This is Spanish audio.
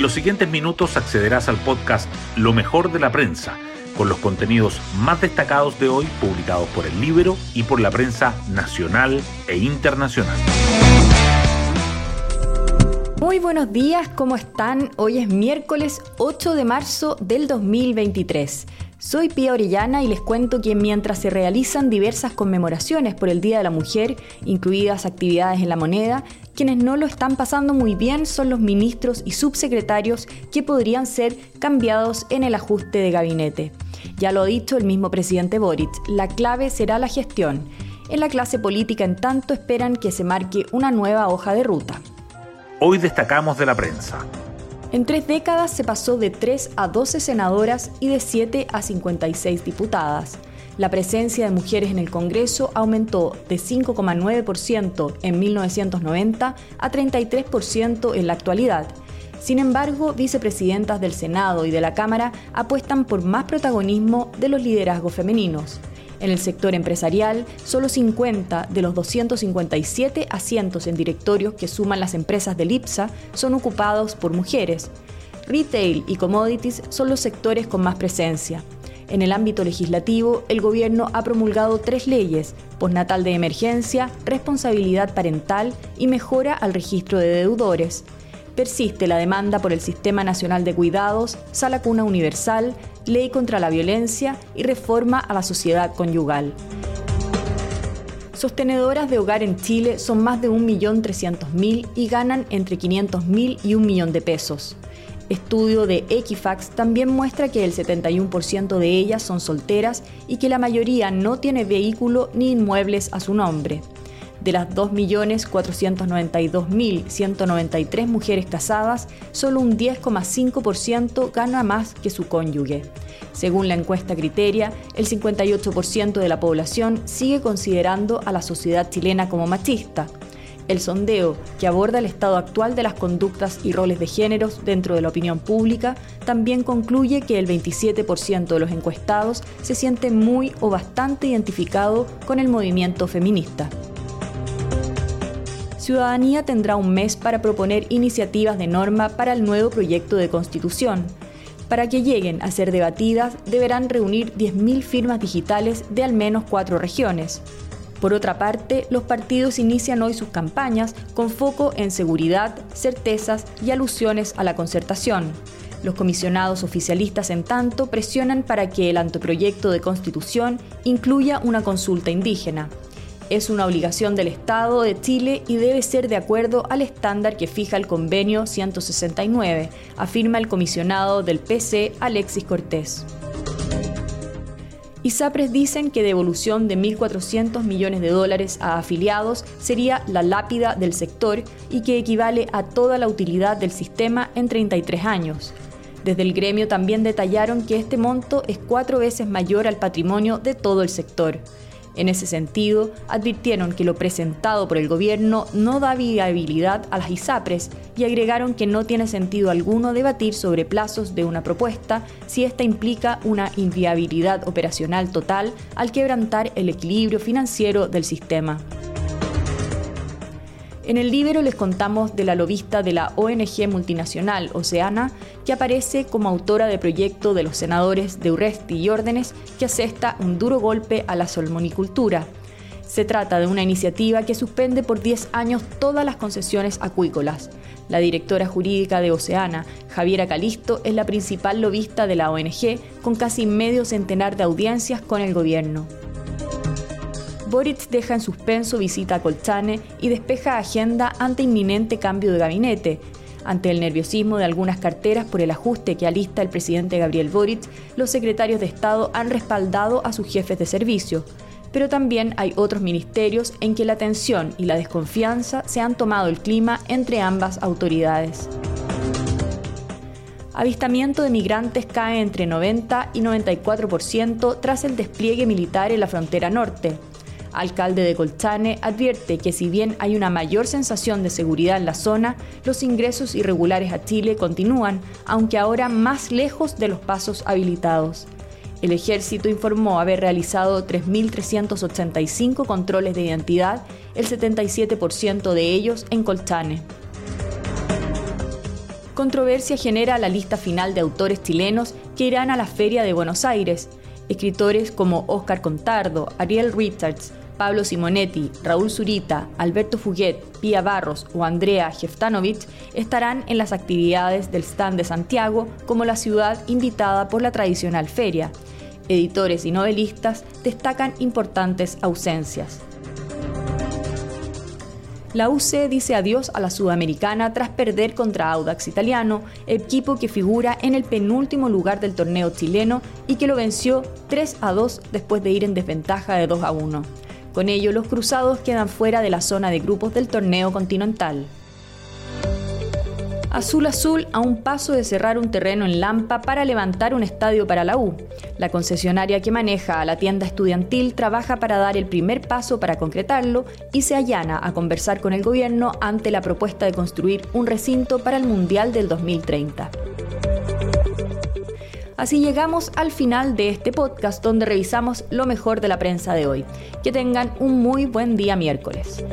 En los siguientes minutos accederás al podcast Lo mejor de la prensa, con los contenidos más destacados de hoy publicados por el libro y por la prensa nacional e internacional. Muy buenos días, ¿cómo están? Hoy es miércoles 8 de marzo del 2023. Soy Pía Orellana y les cuento que mientras se realizan diversas conmemoraciones por el Día de la Mujer, incluidas actividades en la moneda, quienes no lo están pasando muy bien son los ministros y subsecretarios que podrían ser cambiados en el ajuste de gabinete. Ya lo ha dicho el mismo presidente Boric, la clave será la gestión. En la clase política, en tanto, esperan que se marque una nueva hoja de ruta. Hoy destacamos de la prensa. En tres décadas se pasó de 3 a 12 senadoras y de 7 a 56 diputadas. La presencia de mujeres en el Congreso aumentó de 5,9% en 1990 a 33% en la actualidad. Sin embargo, vicepresidentas del Senado y de la Cámara apuestan por más protagonismo de los liderazgos femeninos. En el sector empresarial, solo 50 de los 257 asientos en directorios que suman las empresas del IPSA son ocupados por mujeres. Retail y commodities son los sectores con más presencia. En el ámbito legislativo, el gobierno ha promulgado tres leyes, postnatal de emergencia, responsabilidad parental y mejora al registro de deudores. Persiste la demanda por el Sistema Nacional de Cuidados, Sala Cuna Universal, Ley contra la Violencia y reforma a la sociedad conyugal. Sostenedoras de hogar en Chile son más de 1.300.000 y ganan entre 500.000 y un millón de pesos. Estudio de Equifax también muestra que el 71% de ellas son solteras y que la mayoría no tiene vehículo ni inmuebles a su nombre. De las 2.492.193 mujeres casadas, solo un 10,5% gana más que su cónyuge. Según la encuesta Criteria, el 58% de la población sigue considerando a la sociedad chilena como machista. El sondeo, que aborda el estado actual de las conductas y roles de géneros dentro de la opinión pública, también concluye que el 27% de los encuestados se siente muy o bastante identificado con el movimiento feminista. Ciudadanía tendrá un mes para proponer iniciativas de norma para el nuevo proyecto de constitución. Para que lleguen a ser debatidas, deberán reunir 10.000 firmas digitales de al menos cuatro regiones. Por otra parte, los partidos inician hoy sus campañas con foco en seguridad, certezas y alusiones a la concertación. Los comisionados oficialistas, en tanto, presionan para que el anteproyecto de constitución incluya una consulta indígena es una obligación del Estado de Chile y debe ser de acuerdo al estándar que fija el convenio 169, afirma el comisionado del PC Alexis Cortés. ISAPRES dicen que devolución de 1.400 millones de dólares a afiliados sería la lápida del sector y que equivale a toda la utilidad del sistema en 33 años. Desde el gremio también detallaron que este monto es cuatro veces mayor al patrimonio de todo el sector. En ese sentido, advirtieron que lo presentado por el gobierno no da viabilidad a las ISAPRES y agregaron que no tiene sentido alguno debatir sobre plazos de una propuesta si esta implica una inviabilidad operacional total al quebrantar el equilibrio financiero del sistema. En el libro les contamos de la lobista de la ONG multinacional Oceana, que aparece como autora de proyecto de los senadores de Urresti y Órdenes, que asesta un duro golpe a la salmonicultura. Se trata de una iniciativa que suspende por 10 años todas las concesiones acuícolas. La directora jurídica de Oceana, Javiera Calisto, es la principal lobista de la ONG, con casi medio centenar de audiencias con el gobierno. Boric deja en suspenso visita a Colchane y despeja agenda ante inminente cambio de gabinete. Ante el nerviosismo de algunas carteras por el ajuste que alista el presidente Gabriel Boric, los secretarios de Estado han respaldado a sus jefes de servicio. Pero también hay otros ministerios en que la tensión y la desconfianza se han tomado el clima entre ambas autoridades. Avistamiento de migrantes cae entre 90 y 94% tras el despliegue militar en la frontera norte alcalde de Colchane, advierte que si bien hay una mayor sensación de seguridad en la zona, los ingresos irregulares a Chile continúan, aunque ahora más lejos de los pasos habilitados. El ejército informó haber realizado 3.385 controles de identidad, el 77% de ellos en Colchane. Controversia genera la lista final de autores chilenos que irán a la Feria de Buenos Aires. Escritores como Oscar Contardo, Ariel Richards, Pablo Simonetti, Raúl Zurita, Alberto Fuguet, Pía Barros o Andrea Jeftanovich estarán en las actividades del stand de Santiago como la ciudad invitada por la tradicional feria. Editores y novelistas destacan importantes ausencias. La UC dice adiós a la Sudamericana tras perder contra Audax Italiano, equipo que figura en el penúltimo lugar del torneo chileno y que lo venció 3 a 2 después de ir en desventaja de 2 a 1. Con ello, los cruzados quedan fuera de la zona de grupos del torneo continental. Azul Azul a un paso de cerrar un terreno en Lampa para levantar un estadio para la U. La concesionaria que maneja a la tienda estudiantil trabaja para dar el primer paso para concretarlo y se allana a conversar con el gobierno ante la propuesta de construir un recinto para el Mundial del 2030. Así llegamos al final de este podcast donde revisamos lo mejor de la prensa de hoy. Que tengan un muy buen día miércoles.